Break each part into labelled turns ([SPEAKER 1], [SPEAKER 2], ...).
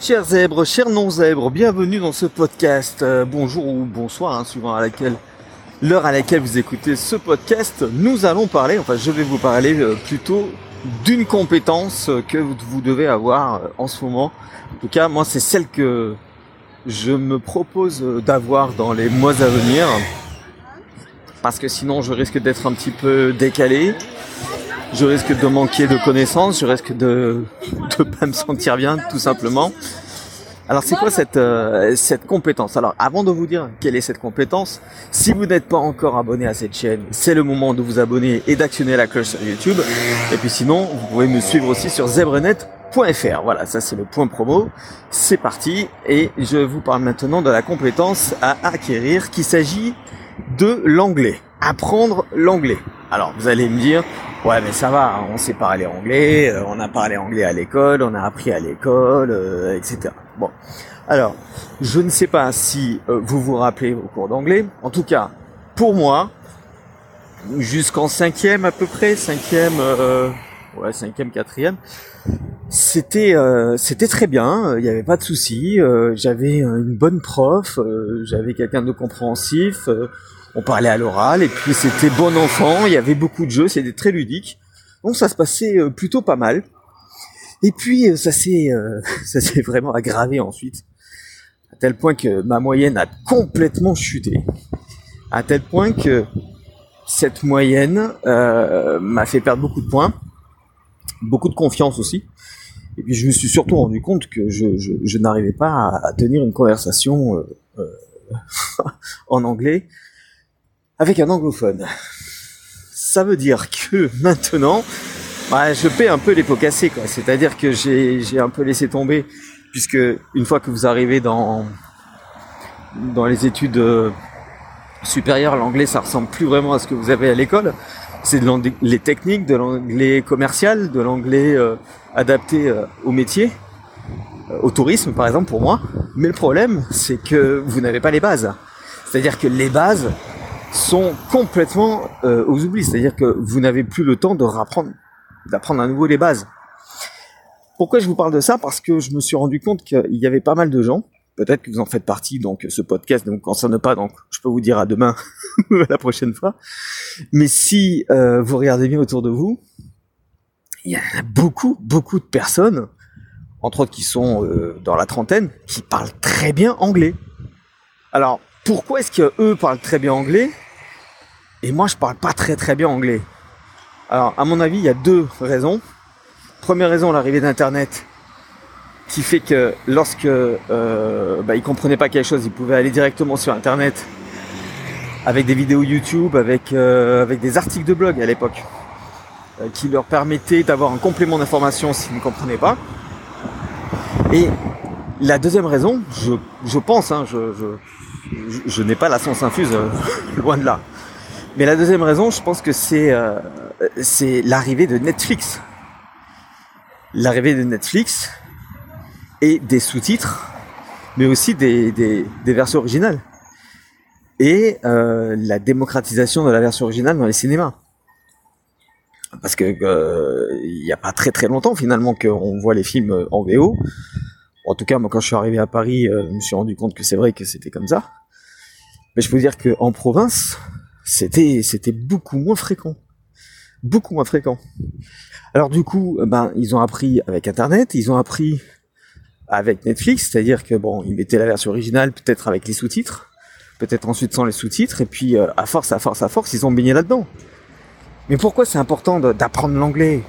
[SPEAKER 1] Chers zèbres, chers non-zèbres, bienvenue dans ce podcast. Euh, bonjour ou bonsoir, hein, suivant à laquelle l'heure à laquelle vous écoutez ce podcast. Nous allons parler, enfin je vais vous parler euh, plutôt d'une compétence que vous devez avoir euh, en ce moment. En tout cas, moi c'est celle que je me propose d'avoir dans les mois à venir. Parce que sinon je risque d'être un petit peu décalé. Je risque de manquer de connaissances, je risque de ne pas me sentir bien tout simplement. Alors c'est quoi cette, euh, cette compétence? Alors avant de vous dire quelle est cette compétence, si vous n'êtes pas encore abonné à cette chaîne, c'est le moment de vous abonner et d'actionner la cloche sur YouTube. Et puis sinon, vous pouvez me suivre aussi sur zebrenet.fr. Voilà, ça c'est le point promo. C'est parti et je vous parle maintenant de la compétence à acquérir qui s'agit de l'anglais. Apprendre l'anglais. Alors vous allez me dire, ouais mais ça va, on sait parler anglais, euh, on a parlé anglais à l'école, on a appris à l'école, euh, etc. Bon, alors, je ne sais pas si euh, vous vous rappelez au cours d'anglais. En tout cas, pour moi, jusqu'en cinquième à peu près, cinquième, euh, ouais, cinquième, quatrième, c'était euh, c'était très bien. Il n'y avait pas de souci. j'avais une bonne prof, j'avais quelqu'un de compréhensif. On parlait à l'oral et puis c'était bon enfant. Il y avait beaucoup de jeux, c'était très ludique. Donc ça se passait plutôt pas mal. Et puis euh, ça s'est euh, ça s'est vraiment aggravé ensuite, à tel point que ma moyenne a complètement chuté, à tel point que cette moyenne euh, m'a fait perdre beaucoup de points, beaucoup de confiance aussi. Et puis je me suis surtout rendu compte que je n'arrivais pas à, tenir une conversation en anglais avec un anglophone. Ça veut dire que maintenant, Ouais, je paie un peu les pots cassés, quoi. C'est-à-dire que j'ai, un peu laissé tomber, puisque une fois que vous arrivez dans, dans les études euh, supérieures, l'anglais, ça ressemble plus vraiment à ce que vous avez à l'école. C'est de les techniques, de l'anglais commercial, de l'anglais euh, adapté euh, au métier, au tourisme, par exemple, pour moi. Mais le problème, c'est que vous n'avez pas les bases. C'est-à-dire que les bases sont complètement aux oublis. C'est-à-dire que vous n'avez plus le temps de rapprendre d'apprendre à nouveau les bases. Pourquoi je vous parle de ça? Parce que je me suis rendu compte qu'il y avait pas mal de gens, peut-être que vous en faites partie, donc ce podcast ne vous concerne pas, donc je peux vous dire à demain, la prochaine fois. Mais si euh, vous regardez bien autour de vous, il y a beaucoup, beaucoup de personnes, entre autres qui sont euh, dans la trentaine, qui parlent très bien anglais. Alors, pourquoi est-ce qu'eux parlent très bien anglais? Et moi je parle pas très très bien anglais alors, à mon avis, il y a deux raisons. Première raison, l'arrivée d'Internet, qui fait que lorsque euh, bah, ils comprenaient pas quelque chose, ils pouvaient aller directement sur Internet avec des vidéos YouTube, avec, euh, avec des articles de blog à l'époque, euh, qui leur permettaient d'avoir un complément d'information s'ils ne comprenaient pas. Et la deuxième raison, je, je pense, hein, je, je, je, n'ai pas la science infuse, euh, loin de là. Mais la deuxième raison, je pense que c'est euh, c'est l'arrivée de Netflix. L'arrivée de Netflix et des sous-titres, mais aussi des, des, versions originales. Et euh, la démocratisation de la version originale dans les cinémas. Parce que euh, il n'y a pas très très longtemps finalement qu'on voit les films en VO. En tout cas, moi quand je suis arrivé à Paris, je me suis rendu compte que c'est vrai que c'était comme ça. Mais je peux dire qu'en province, c'était c'était beaucoup moins fréquent beaucoup moins fréquent. Alors du coup, ben ils ont appris avec Internet, ils ont appris avec Netflix, c'est-à-dire que bon, ils mettaient la version originale peut-être avec les sous-titres, peut-être ensuite sans les sous-titres, et puis euh, à force, à force, à force, ils ont baigné là-dedans. Mais pourquoi c'est important d'apprendre l'anglais?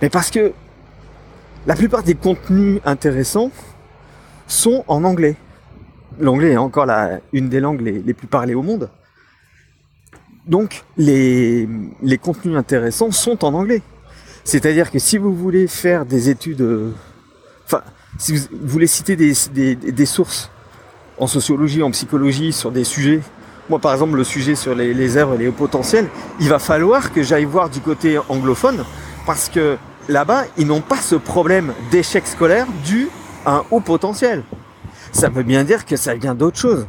[SPEAKER 1] Mais parce que la plupart des contenus intéressants sont en anglais. L'anglais est encore la, une des langues les plus parlées au monde. Donc les, les contenus intéressants sont en anglais. C'est-à-dire que si vous voulez faire des études, euh, enfin, si vous voulez citer des, des, sources en sociologie, en psychologie sur des sujets, moi par exemple le sujet sur les, les œuvres et les hauts potentiels, il va falloir que j'aille voir du côté anglophone parce que là-bas ils n'ont pas ce problème d'échec scolaire dû à un haut potentiel. Ça veut bien dire que ça vient d'autre chose.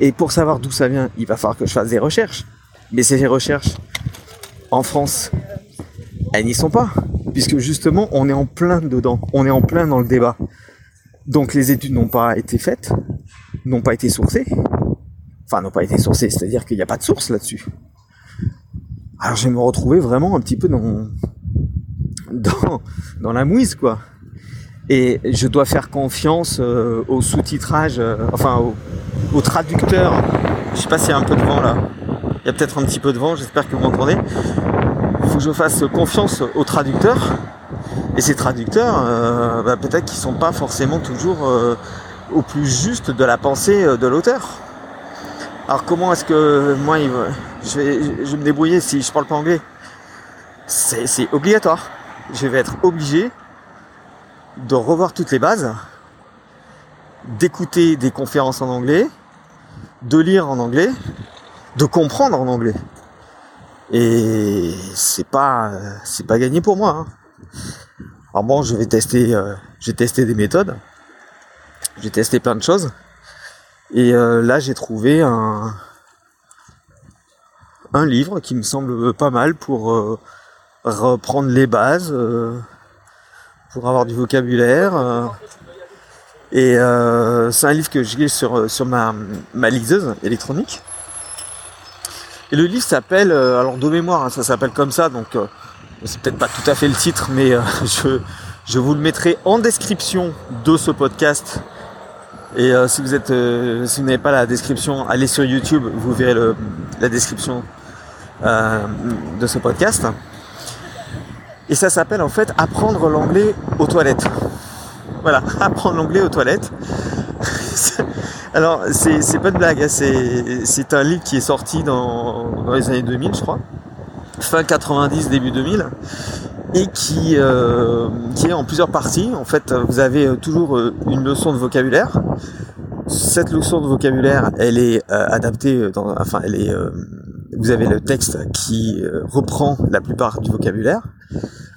[SPEAKER 1] Et pour savoir d'où ça vient, il va falloir que je fasse des recherches. Mais ces recherches, en France, elles n'y sont pas. Puisque justement, on est en plein dedans. On est en plein dans le débat. Donc les études n'ont pas été faites, n'ont pas été sourcées. Enfin, n'ont pas été sourcées, c'est-à-dire qu'il n'y a pas de source là-dessus. Alors je vais me retrouver vraiment un petit peu dans, dans, la mouise, quoi. Et je dois faire confiance euh, au sous-titrage, euh, enfin au, au, traducteur. Je sais pas s'il y a un peu de vent là. Y a peut-être un petit peu de vent, j'espère que vous m'entendez. Il faut que je fasse confiance au traducteur. Et ces traducteurs, euh, bah, peut-être qu'ils sont pas forcément toujours au plus juste de la pensée de l'auteur. Alors comment est-ce que moi je vais, je vais me débrouiller si je parle pas anglais? C'est obligatoire. Je vais être obligé de revoir toutes les bases, d'écouter des conférences en anglais, de lire en anglais, de comprendre en anglais. Et c'est pas c'est pas gagné pour moi. Hein. Alors bon, je vais tester euh, j'ai testé des méthodes. J'ai testé plein de choses. Et euh, là, j'ai trouvé un un livre qui me semble pas mal pour euh, reprendre les bases pour avoir du vocabulaire. Euh, et euh, c'est un livre que j'ai sur, sur ma, ma liseuse électronique. Et le livre s'appelle, euh, alors de mémoire, hein, ça s'appelle comme ça, donc c'est peut-être pas tout à fait le titre, mais je, je vous le mettrai en description de ce podcast. Et si vous êtes, si vous n'avez pas la description, allez sur YouTube, vous verrez le, la description de ce podcast. Et ça s'appelle en fait apprendre l'anglais aux toilettes. Voilà, apprendre l'anglais aux toilettes. Alors, c'est pas de blague, hein, c'est un livre qui est sorti dans, dans, les années 2000, je crois. Fin 90, début 2000. Et qui, euh, qui est en plusieurs parties. En fait, vous avez toujours euh, une leçon de vocabulaire. Cette leçon de vocabulaire, elle est euh, adaptée, dans, enfin, elle est, euh, vous avez le texte qui euh, reprend la plupart du vocabulaire.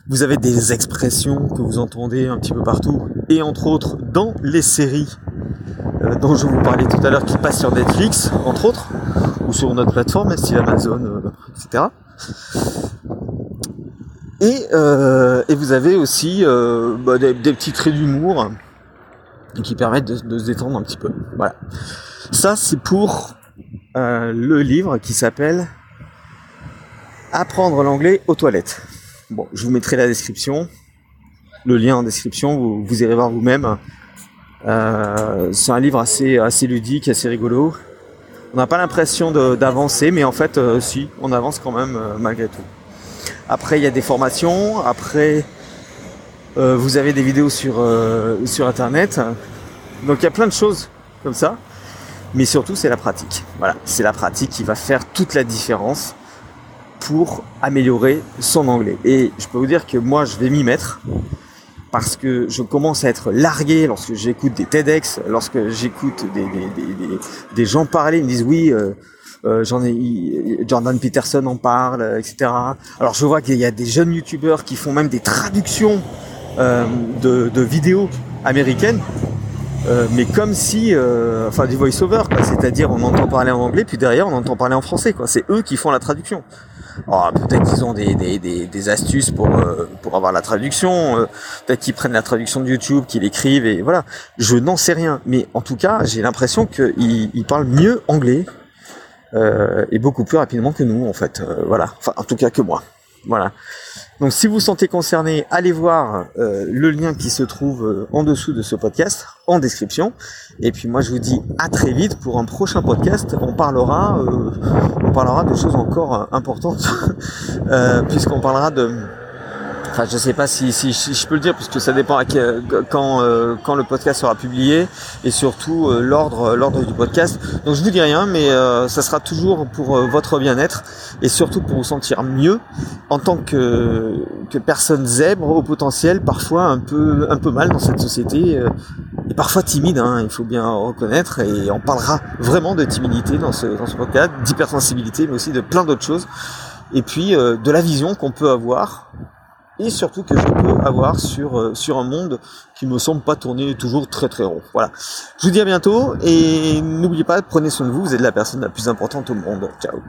[SPEAKER 1] Vous avez des expressions que vous entendez un petit peu partout, et entre autres dans les séries euh, dont je vous parlais tout à l'heure qui passent sur Netflix, entre autres, ou sur notre plateforme, style Amazon, euh, etc. Et, euh, et, vous avez aussi bah, des, petits traits d'humour qui permettent de, se détendre un petit peu. Voilà. Ça, c'est pour le livre qui s'appelle Apprendre l'anglais aux toilettes. Bon, je vous mettrai la description, le lien en description, vous, vous irez voir vous-même. Euh, c'est un livre assez, assez ludique, assez rigolo. On n'a pas l'impression d'avancer, mais en fait, euh, si, on avance quand même euh, malgré tout. Après, il y a des formations. Après, euh, vous avez des vidéos sur, euh, sur Internet. Donc, il y a plein de choses comme ça. Mais surtout, c'est la pratique. Voilà, c'est la pratique qui va faire toute la différence pour améliorer son anglais. Et je peux vous dire que moi, je vais m'y mettre parce que je commence à être largué lorsque j'écoute des TEDx, lorsque j'écoute des, des, des, des, gens parler, ils me disent oui, euh, euh, j'en ai, Jordan Peterson en parle, etc. Alors je vois qu'il y a des jeunes youtubeurs qui font même des traductions euh, de, de, vidéos américaines, euh, mais comme si, euh, enfin du voice-over, c'est-à-dire on entend parler en anglais, puis derrière on entend parler en français, quoi. C'est eux qui font la traduction. Oh, peut-être qu'ils ont des, des, des, des, astuces pour, euh, pour avoir la traduction, euh, peut-être qu'ils prennent la traduction de YouTube, qu'ils l'écrivent, et voilà. Je n'en sais rien, mais en tout cas, j'ai l'impression qu'ils ils parlent mieux anglais euh, et beaucoup plus rapidement que nous, en fait. Euh, voilà, enfin, en tout cas que moi. Voilà. Donc si vous sentez concerné, allez voir euh, le lien qui se trouve euh, en dessous de ce podcast, en description. Et puis moi je vous dis à très vite pour un prochain podcast. On parlera, euh, on parlera de choses encore importantes, puisqu'on parlera de Enfin, je sais pas si, si, si, je peux le dire puisque ça dépend à quand euh, quand le podcast sera publié et surtout euh, l'ordre l'ordre du podcast. Donc je vous dis rien, mais euh, ça sera toujours pour votre bien-être et surtout pour vous sentir mieux en tant que que personne zèbre au potentiel, parfois un peu un peu mal dans cette société et parfois timide. Hein, il faut bien reconnaître et on parlera vraiment de timidité dans ce dans ce podcast, d'hypersensibilité, mais aussi de plein d'autres choses. Et puis de la vision qu'on peut avoir surtout que je peux avoir sur, euh, sur un monde qui me semble pas tourner toujours très très rond. Voilà. Je vous dis à bientôt et n'oubliez pas, prenez soin de vous, vous êtes la personne la plus importante au monde. Ciao.